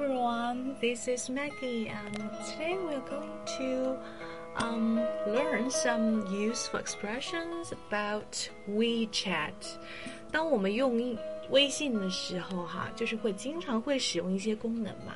everyone, this is Maggie, and today we're going to um, learn some useful expressions about WeChat. 当我们用微信的时候，哈，就是会经常会使用一些功能嘛。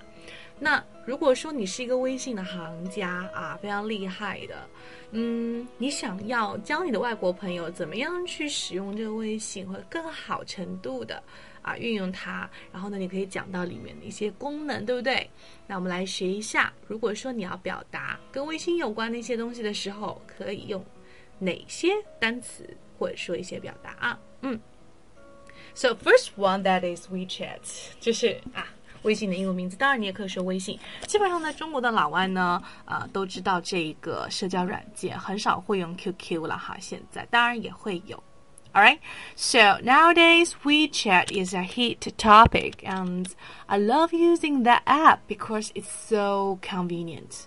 那如果说你是一个微信的行家啊，非常厉害的，嗯，你想要教你的外国朋友怎么样去使用这个微信，会更好程度的 啊运用它，然后呢，你可以讲到里面的一些功能，对不对？那我们来学一下，如果说你要表达跟微信有关的一些东西的时候，可以用哪些单词或者说一些表达啊？嗯，So first one that is WeChat，就是啊。微信的英文名字，当然你也可以说微信。基本上呢，中国的老外呢，呃，都知道这个社交软件，很少会用 QQ 了哈。现在当然也会有。Alright, so nowadays WeChat is a hit topic, and I love using that app because it's so convenient.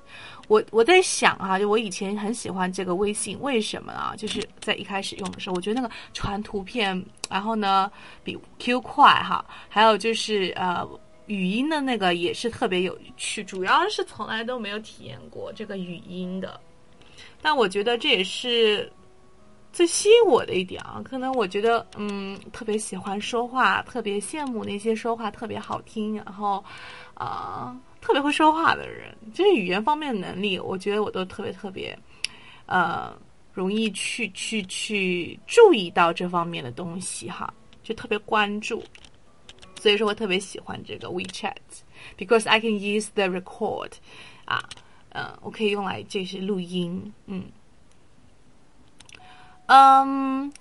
我我在想哈，就我以前很喜欢这个微信，为什么啊？就是在一开始用的时候，我觉得那个传图片，然后呢比 Q 快哈，还有就是呃。语音的那个也是特别有趣，主要是从来都没有体验过这个语音的，但我觉得这也是最吸引我的一点啊。可能我觉得，嗯，特别喜欢说话，特别羡慕那些说话特别好听，然后啊，特别会说话的人。就是语言方面的能力，我觉得我都特别特别，呃，容易去去去注意到这方面的东西哈，就特别关注。所以说我特别喜欢这个 WeChat，because I can use the record，啊，嗯，我可以用来这是录音，嗯，嗯，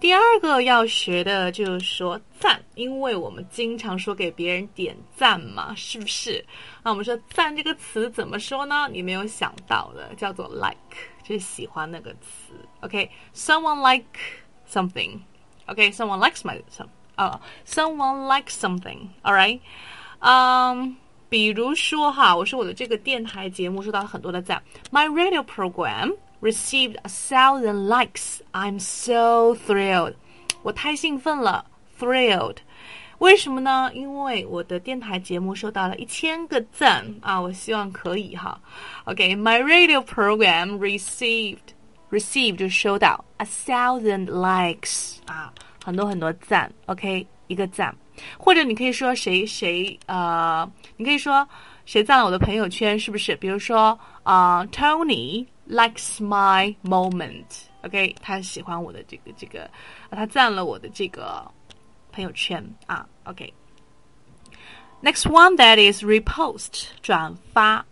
第二个要学的就是说赞，因为我们经常说给别人点赞嘛，是不是？那我们说赞这个词怎么说呢？你没有想到的叫做 like，就是喜欢那个词。OK，someone like something，OK，someone likes my some。呃，someone likes something，all right，嗯，比如说哈，我说我的这个电台节目收到了很多的赞，My radio program received a thousand likes. I'm so thrilled，我太兴奋了，thrilled。为什么呢？因为我的电台节目收到了一千个赞啊！我希望可以哈。OK，my radio program received received 就收到 a thousand likes 啊。很多很多赞，OK，一个赞，或者你可以说谁谁呃，你可以说谁赞了我的朋友圈，是不是？比如说啊，Tony likes my moment，OK，他喜欢我的这个这个，他赞了我的这个朋友圈啊，OK。Next one that is repost，转发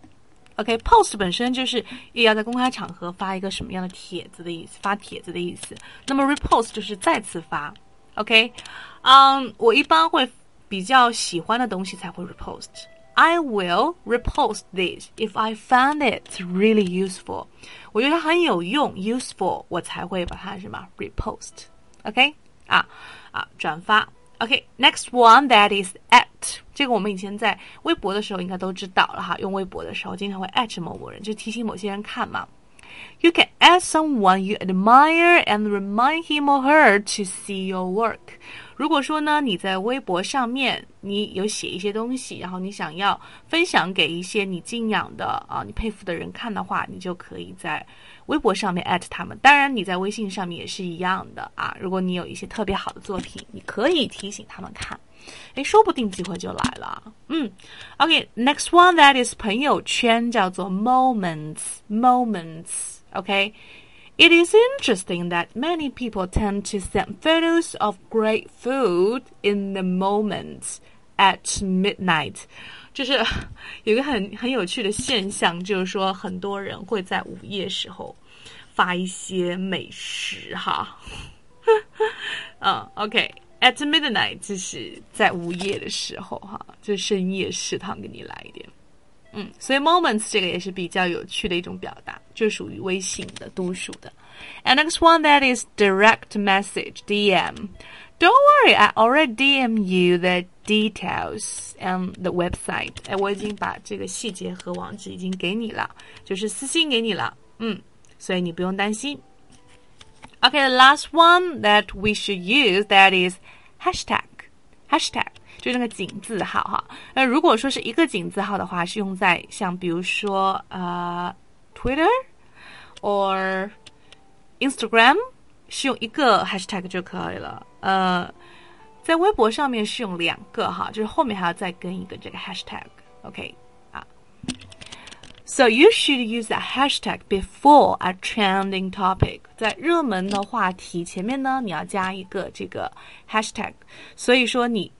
，OK，post 本身就是也要在公开场合发一个什么样的帖子的意思，发帖子的意思。那么 repost 就是再次发。OK，嗯，我一般会比较喜欢的东西才会 repost。I will repost this if I find it really useful。我觉得它很有用，useful，我才会把它什么 repost。OK，啊啊，转发。OK，next one that is at，这个我们以前在微博的时候应该都知道了哈，用微博的时候经常会 at 某某人，就提醒某些人看嘛。You can add someone you admire and remind him or her to see your work. 如果说呢，你在微博上面你有写一些东西，然后你想要分享给一些你敬仰的啊、你佩服的人看的话，你就可以在微博上面 at 他们。当然，你在微信上面也是一样的啊。如果你有一些特别好的作品，你可以提醒他们看。诶，说不定机会就来了。嗯，OK，next、one that is 朋友圈叫做 Moments，Moments，OK。OK。It is interesting that many people tend to send photos of great food in the moments at midnight. 就是有一个很很有趣的现象，就是说很多人会在午夜时候发一些美食哈。嗯，OK。At midnight 就是在午夜的时候，哈，就深夜食堂给你来一点， 嗯，所以 moments 这个也是比较有趣的一种表达，就属于微信的读数的。And next one that is direct message DM. Don't worry, I already DM you the details and the website. 哎，我已经把这个细节和网址已经给你了，就是私信给你了，嗯，所以你不用担心。Okay, the last one that we should use that is hashtag. Hashtag 就那个井字号哈。那如果说是一个井字号的话，是用在像比如说呃 Twitter or Instagram 是用一个 hashtag 就可以了。呃，在微博上面是用两个哈，就是后面还要再跟一个这个 hashtag。OK 啊。So you should use a hashtag before a trending topic。在热门的话题前面呢，你要加一个这个 hashtag。所以说你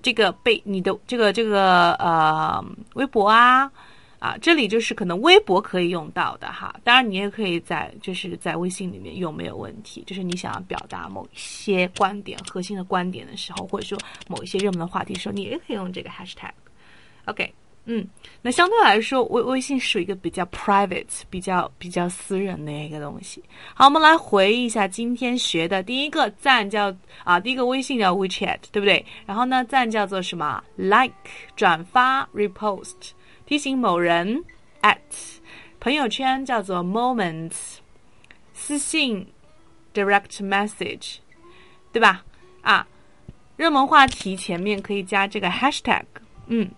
这个被你的这个这个呃微博啊啊，这里就是可能微博可以用到的哈。当然你也可以在就是在微信里面用没有问题。就是你想要表达某一些观点、核心的观点的时候，或者说某一些热门的话题的时候，你也可以用这个 hashtag。OK。嗯，那相对来说，微微信是一个比较 private、比较比较私人的一个东西。好，我们来回忆一下今天学的第一个赞叫啊，第一个微信叫 WeChat，对不对？然后呢，赞叫做什么？Like 转发 repost 提醒某人 at 朋友圈叫做 Moments 私信 direct message，对吧？啊，热门话题前面可以加这个 hashtag，嗯。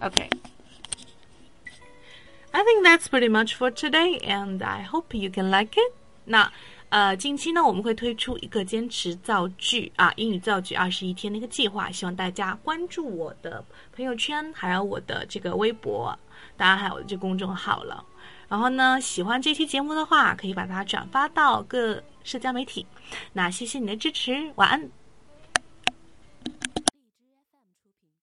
OK，I think that's pretty much for today, and I hope you can like it. 那呃，近期呢，我们会推出一个坚持造句啊英语造句二十一天的一个计划，希望大家关注我的朋友圈，还有我的这个微博，当然还有这公众号了。然后呢，喜欢这期节目的话，可以把它转发到各社交媒体。那谢谢你的支持，晚安。